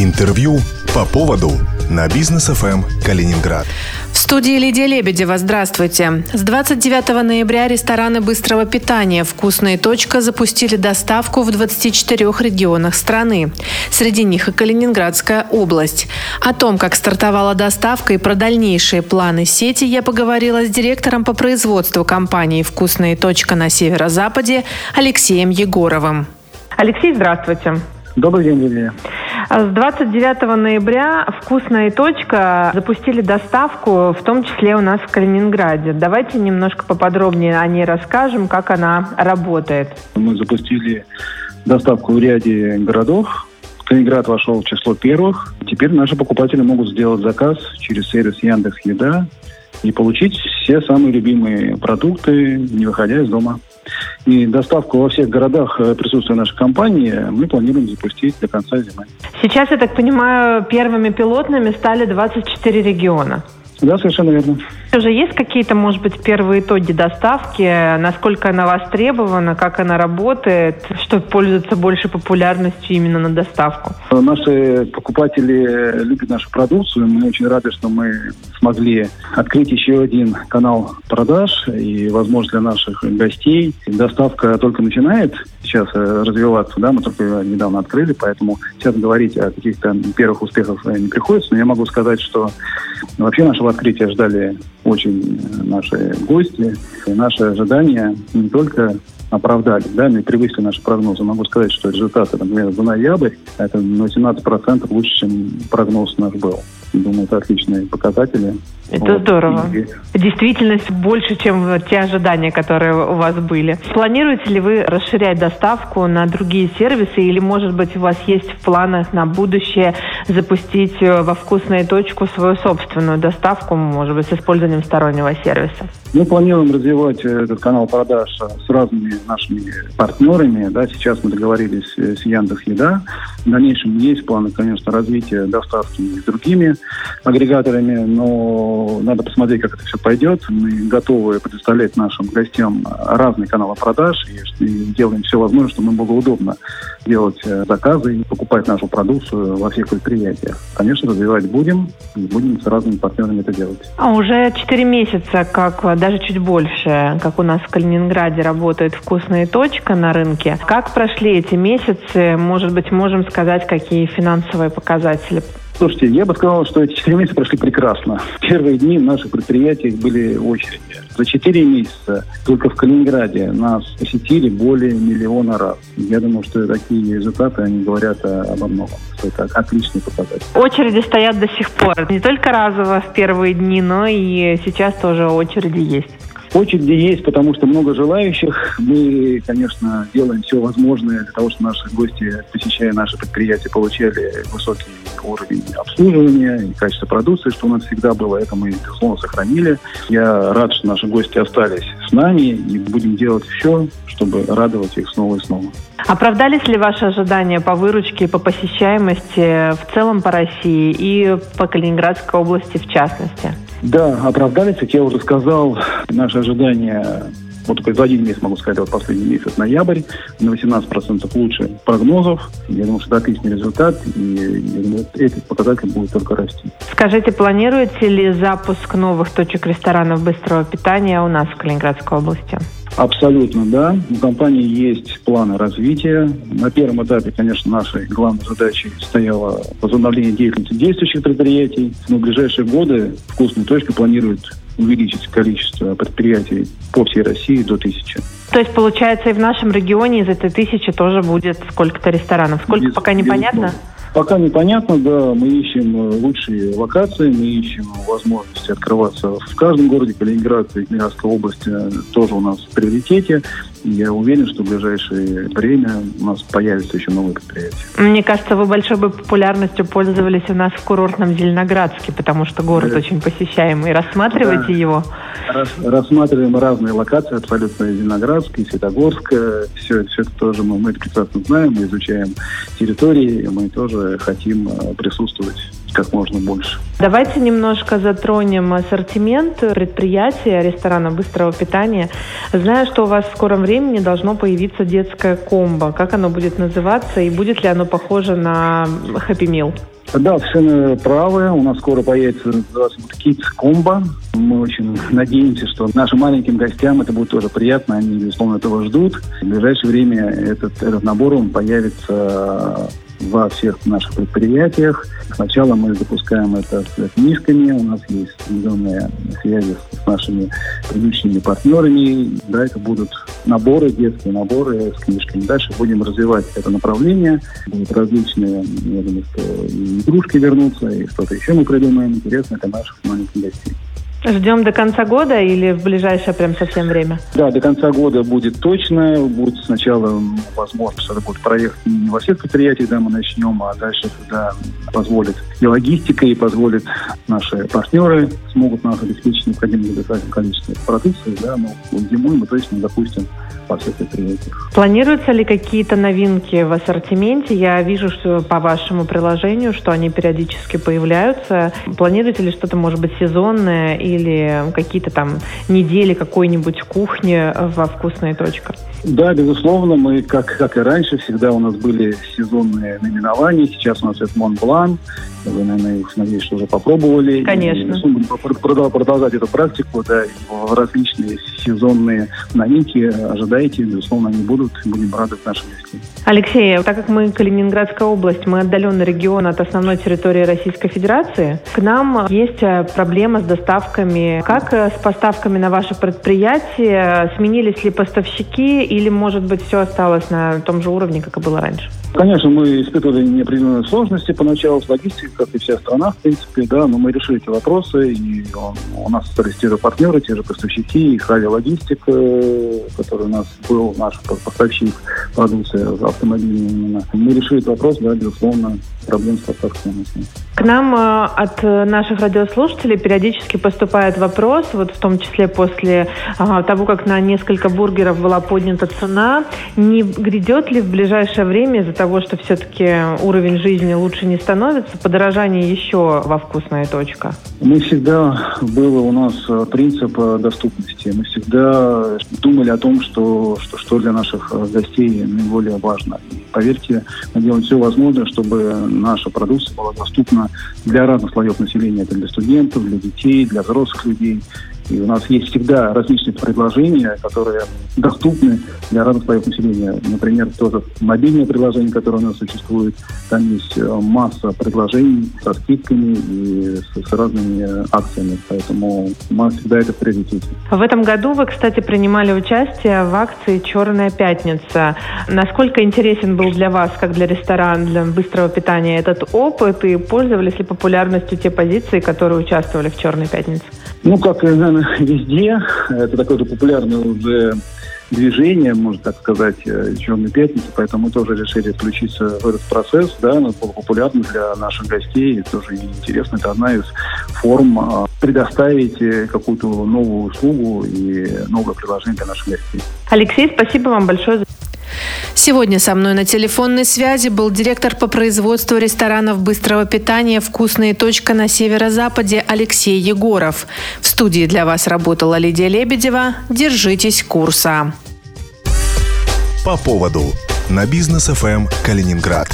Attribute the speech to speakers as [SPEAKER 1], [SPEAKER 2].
[SPEAKER 1] Интервью по поводу на бизнес ФМ Калининград.
[SPEAKER 2] В студии Лидия Лебедева. Здравствуйте. С 29 ноября рестораны быстрого питания «Вкусная точка» запустили доставку в 24 регионах страны. Среди них и Калининградская область. О том, как стартовала доставка и про дальнейшие планы сети я поговорила с директором по производству компании «Вкусная точка» на северо-западе Алексеем Егоровым.
[SPEAKER 3] Алексей, здравствуйте.
[SPEAKER 4] Добрый день, Лилия.
[SPEAKER 3] С 29 ноября «Вкусная точка» запустили доставку, в том числе у нас в Калининграде. Давайте немножко поподробнее о ней расскажем, как она работает.
[SPEAKER 4] Мы запустили доставку в ряде городов. Калининград вошел в число первых. Теперь наши покупатели могут сделать заказ через сервис Яндекс Еда и получить все самые любимые продукты, не выходя из дома. И доставку во всех городах э, присутствия нашей компании мы планируем запустить до конца зимы.
[SPEAKER 3] Сейчас, я так понимаю, первыми пилотными стали 24 региона.
[SPEAKER 4] Да, совершенно верно.
[SPEAKER 3] Уже есть какие-то, может быть, первые итоги доставки? Насколько она востребована, как она работает, что пользуется больше популярностью именно на доставку?
[SPEAKER 4] Наши покупатели любят нашу продукцию. Мы очень рады, что мы смогли открыть еще один канал продаж и, возможно, для наших гостей. Доставка только начинает сейчас э, развиваться, да, мы только недавно открыли, поэтому сейчас говорить о каких-то первых успехах не приходится, но я могу сказать, что вообще нашего открытия ждали очень наши гости. И наши ожидания не только оправдались, да, мы превысили наши прогнозы. Могу сказать, что результаты, например, за ноябрь, это на 17% лучше, чем прогноз наш был. Думаю, это отличные показатели.
[SPEAKER 3] Это вот. здорово. И... Действительность больше, чем те ожидания, которые у вас были. Планируете ли вы расширять доставку на другие сервисы или, может быть, у вас есть в планах на будущее запустить э, во вкусную точку свою собственную доставку, может быть, с использованием стороннего сервиса?
[SPEAKER 4] Мы планируем развивать э, этот канал продаж э, с разными нашими партнерами. Да, сейчас мы договорились с Яндекс Еда. В дальнейшем есть планы, конечно, развития доставки с другими агрегаторами, но надо посмотреть, как это все пойдет. Мы готовы предоставлять нашим гостям разные каналы продаж и, делаем все возможное, чтобы нам было удобно делать э, заказы и покупать нашу продукцию во всех предприятиях. Конечно, развивать будем, и будем с разными партнерами это делать.
[SPEAKER 3] А уже 4 месяца, как даже чуть больше, как у нас в Калининграде работает вкусная точка на рынке. Как прошли эти месяцы? Может быть, можем сказать, какие финансовые показатели
[SPEAKER 4] Слушайте, я бы сказал, что эти четыре месяца прошли прекрасно. Первые дни в наших предприятиях были очереди. За четыре месяца только в Калининграде нас посетили более миллиона раз. Я думаю, что такие результаты, они говорят обо многом, что это отличный показатель.
[SPEAKER 3] Очереди стоят до сих пор. Не только разово в первые дни, но и сейчас тоже очереди есть.
[SPEAKER 4] Очереди есть, потому что много желающих. Мы, конечно, делаем все возможное для того, чтобы наши гости, посещая наши предприятия, получали высокий уровень обслуживания и качество продукции, что у нас всегда было. Это мы, безусловно, сохранили. Я рад, что наши гости остались с нами и будем делать все, чтобы радовать их снова и снова.
[SPEAKER 3] Оправдались ли ваши ожидания по выручке по посещаемости в целом по России и по Калининградской области в частности?
[SPEAKER 4] Да, оправдались, как я уже сказал, наши ожидания вот только за один месяц могу сказать, вот последний месяц, ноябрь, на 18% лучше прогнозов. Я думаю, что это отличный результат, и этот показатель будет только расти.
[SPEAKER 3] Скажите, планируете ли запуск новых точек ресторанов быстрого питания у нас в Калининградской области?
[SPEAKER 4] Абсолютно, да. У компании есть планы развития. На первом этапе, конечно, нашей главной задачей стояло возобновление деятельности действующих предприятий. Но в ближайшие годы «Вкусная точка» планирует увеличить количество предприятий по всей России до тысячи.
[SPEAKER 3] То есть, получается, и в нашем регионе из этой тысячи тоже будет сколько-то ресторанов. Сколько, Без, пока непонятно? Безусловно.
[SPEAKER 4] Пока непонятно, да, мы ищем э, лучшие локации, мы ищем возможности открываться в каждом городе. Калининград и Калининградская область э, тоже у нас в приоритете. Я уверен, что в ближайшее время у нас появятся еще новые предприятия.
[SPEAKER 3] Мне кажется, вы большой бы популярностью пользовались у нас в курортном Зеленоградске, потому что город да. очень посещаемый. Рассматриваете да. его?
[SPEAKER 4] Рас, рассматриваем разные локации, абсолютно Зеленоградск, и Светогорск. Все, все это тоже мы, мы прекрасно знаем, мы изучаем территории, мы тоже хотим э, присутствовать как можно больше.
[SPEAKER 3] Давайте немножко затронем ассортимент предприятия ресторана быстрого питания. Знаю, что у вас в скором времени должно появиться детское комбо. Как оно будет называться и будет ли оно похоже на Happy Meal?
[SPEAKER 4] Да, совершенно правы. У нас скоро появится называться Kids Combo. Мы очень надеемся, что нашим маленьким гостям это будет тоже приятно. Они, безусловно, этого ждут. В ближайшее время этот, этот набор он появится во всех наших предприятиях. Сначала мы запускаем это с книжками, у нас есть определенные связи с нашими предыдущими партнерами. Да, это будут наборы, детские наборы с книжками. Дальше будем развивать это направление. Будут различные, я думаю, что и игрушки вернутся, и что-то еще мы придумаем интересное для наших маленьких гостей.
[SPEAKER 3] Ждем до конца года или в ближайшее прям совсем время?
[SPEAKER 4] Да, до конца года будет точно. Будет сначала, возможно, что это будет проект не во всех предприятиях, да, мы начнем, а дальше, когда позволит и логистика, и позволит наши партнеры смогут нас обеспечить необходимым достаточным количеством продукции, да, но зимой мы точно запустим по всех предприятиях.
[SPEAKER 3] Планируются ли какие-то новинки в ассортименте? Я вижу, что по вашему приложению, что они периодически появляются. Планируете ли что-то, может быть, сезонное или какие-то там недели какой-нибудь кухни во «Вкусная точка»?
[SPEAKER 4] Да, безусловно, мы, как, как и раньше, всегда у нас были сезонные наименования. Сейчас у нас это Монблан. Вы, наверное, их, надеюсь, что уже попробовали.
[SPEAKER 3] Конечно. И,
[SPEAKER 4] будем продолжать эту практику, да, и различные сезонные новинки ожидайте, безусловно, они будут. Будем рады нашим гостям.
[SPEAKER 3] Алексей, так как мы Калининградская область, мы отдаленный регион от основной территории Российской Федерации, к нам есть э, проблема с доставками. Как э, с поставками на ваше предприятие? Сменились ли поставщики или, может быть, все осталось на том же уровне, как и было раньше?
[SPEAKER 4] Конечно, мы испытывали неопределенные сложности поначалу с логистикой, как и вся страна, в принципе, да, но мы решили эти вопросы, и у нас остались те же партнеры, те же поставщики, и Хави Логистик, э, который у нас был, наш поставщик продукции автомобильной именно. Мы решили этот вопрос, да, безусловно, проблем с нет.
[SPEAKER 3] К нам э, от наших радиослушателей периодически поступает вопрос, вот в том числе после а, того, как на несколько бургеров была поднята цена, не грядет ли в ближайшее время из-за того, что все-таки уровень жизни лучше не становится, подорожание еще во вкусная точка?
[SPEAKER 4] Мы всегда, было у нас э, принцип э, доступности. Мы всегда думали о том, что, что, что для наших гостей наиболее важно. И поверьте, мы делаем все возможное, чтобы наша продукция была доступна для разных слоев населения. Это для студентов, для детей, для взрослых людей. И у нас есть всегда различные предложения, которые доступны для разных слоев населения. Например, тоже мобильное приложение, которое у нас существует. Там есть э, масса предложений со скидками и с, с разными акциями. Поэтому у нас всегда это в приоритете.
[SPEAKER 3] В этом году вы, кстати, принимали участие в акции «Черная пятница». Насколько интересен был для вас, как для ресторана, для быстрого питания, этот опыт? И пользовались ли популярностью те позиции, которые участвовали в «Черной пятнице»?
[SPEAKER 4] Ну, как, наверное, везде, это такое популярное уже движение, можно так сказать, э, «Черной пятницы», поэтому мы тоже решили включиться в этот процесс, да, оно было популярно для наших гостей, и тоже интересно, это одна из форм а, предоставить э, какую-то новую услугу и новое приложение для наших гостей.
[SPEAKER 3] Алексей, спасибо вам большое за
[SPEAKER 2] Сегодня со мной на телефонной связи был директор по производству ресторанов быстрого питания «Вкусная точка» на северо-западе Алексей Егоров. В студии для вас работала Лидия Лебедева. Держитесь курса.
[SPEAKER 1] По поводу на бизнес ФМ Калининград.